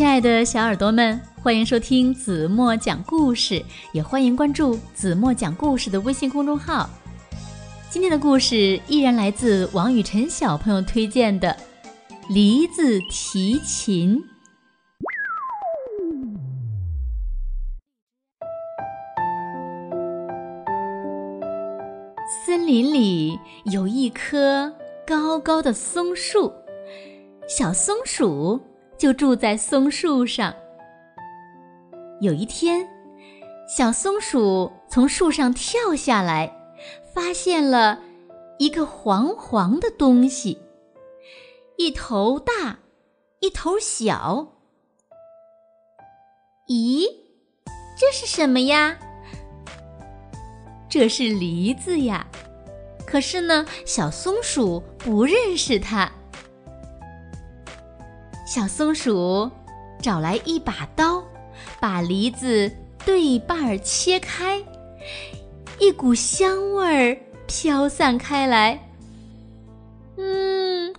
亲爱的小耳朵们，欢迎收听子墨讲故事，也欢迎关注子墨讲故事的微信公众号。今天的故事依然来自王雨晨小朋友推荐的《梨子提琴》。森林里有一棵高高的松树，小松鼠就住在松树上。有一天，小松鼠从树上跳下来。发现了一个黄黄的东西，一头大，一头小。咦，这是什么呀？这是梨子呀。可是呢，小松鼠不认识它。小松鼠找来一把刀，把梨子对半切开。一股香味儿飘散开来，嗯，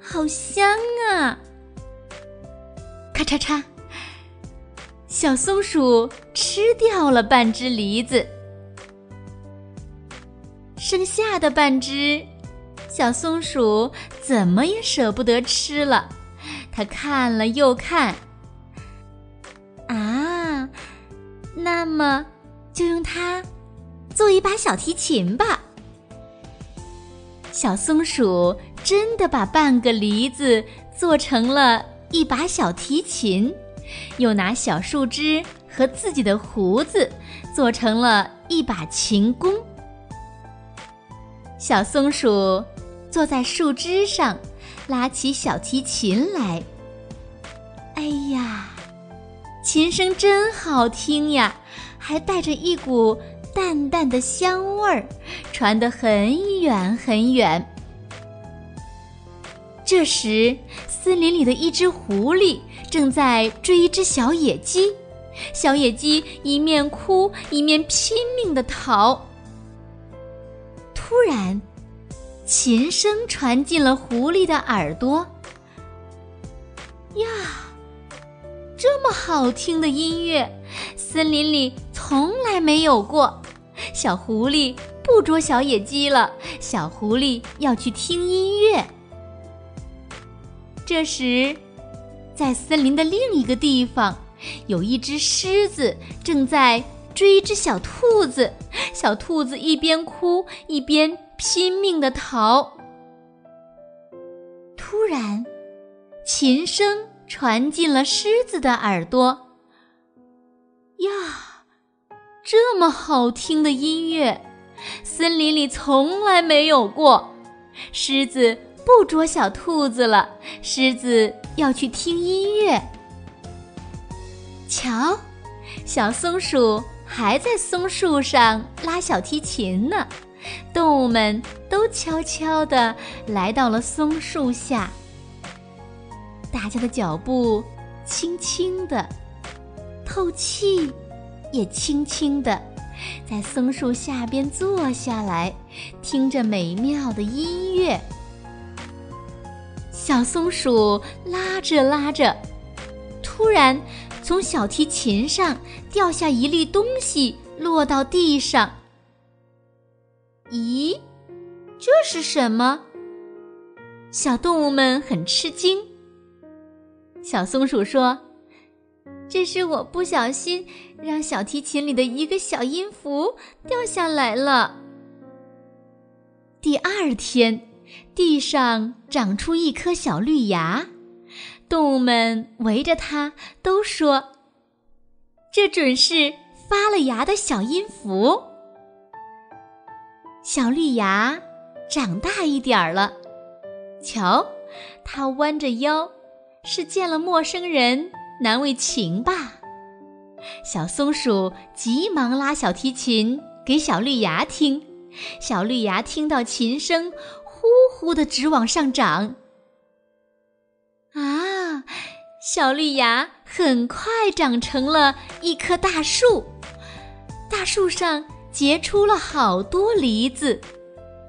好香啊！咔嚓嚓，小松鼠吃掉了半只梨子，剩下的半只，小松鼠怎么也舍不得吃了。他看了又看，啊，那么就用它。做一把小提琴吧。小松鼠真的把半个梨子做成了一把小提琴，又拿小树枝和自己的胡子做成了一把琴弓。小松鼠坐在树枝上，拉起小提琴来。哎呀，琴声真好听呀，还带着一股。淡淡的香味儿传得很远很远。这时，森林里的一只狐狸正在追一只小野鸡，小野鸡一面哭一面拼命的逃。突然，琴声传进了狐狸的耳朵。呀，这么好听的音乐，森林里从来没有过。小狐狸不捉小野鸡了，小狐狸要去听音乐。这时，在森林的另一个地方，有一只狮子正在追一只小兔子，小兔子一边哭一边拼命的逃。突然，琴声传进了狮子的耳朵。呀！这么好听的音乐，森林里从来没有过。狮子不捉小兔子了，狮子要去听音乐。瞧，小松鼠还在松树上拉小提琴呢。动物们都悄悄地来到了松树下，大家的脚步轻轻的，透气。也轻轻地在松树下边坐下来，听着美妙的音乐。小松鼠拉着拉着，突然从小提琴上掉下一粒东西，落到地上。咦，这是什么？小动物们很吃惊。小松鼠说。这是我不小心让小提琴里的一个小音符掉下来了。第二天，地上长出一颗小绿芽，动物们围着它都说：“这准是发了芽的小音符。”小绿芽长大一点儿了，瞧，它弯着腰，是见了陌生人。难为情吧？小松鼠急忙拉小提琴给小绿芽听，小绿芽听到琴声，呼呼的直往上长。啊，小绿芽很快长成了一棵大树，大树上结出了好多梨子，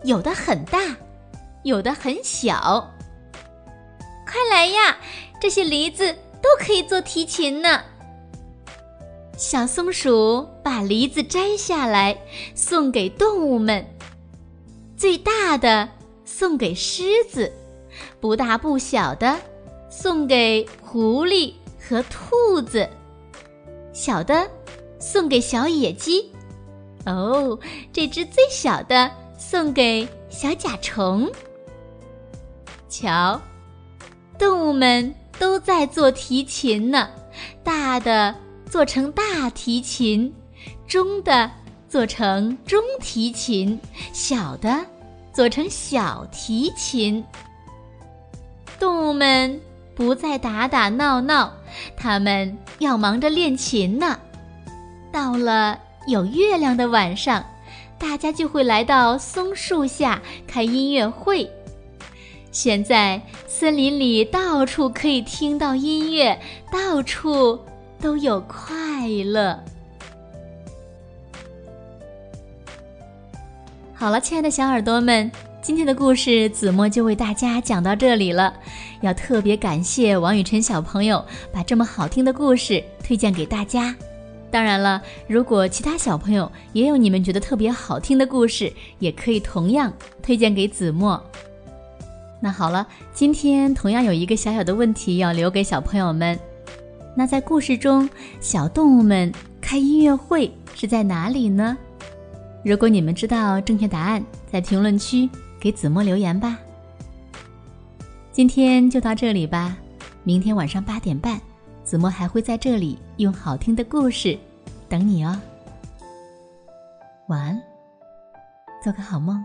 有的很大，有的很小。快来呀，这些梨子！都可以做提琴呢。小松鼠把梨子摘下来，送给动物们。最大的送给狮子，不大不小的送给狐狸和兔子，小的送给小野鸡。哦，这只最小的送给小甲虫。瞧，动物们都在做提琴呢，大的。做成大提琴，中的做成中提琴，小的做成小提琴。动物们不再打打闹闹，他们要忙着练琴呢。到了有月亮的晚上，大家就会来到松树下开音乐会。现在森林里到处可以听到音乐，到处。都有快乐。好了，亲爱的小耳朵们，今天的故事子墨就为大家讲到这里了。要特别感谢王雨辰小朋友把这么好听的故事推荐给大家。当然了，如果其他小朋友也有你们觉得特别好听的故事，也可以同样推荐给子墨。那好了，今天同样有一个小小的问题要留给小朋友们。那在故事中，小动物们开音乐会是在哪里呢？如果你们知道正确答案，在评论区给子墨留言吧。今天就到这里吧，明天晚上八点半，子墨还会在这里用好听的故事等你哦。晚安，做个好梦。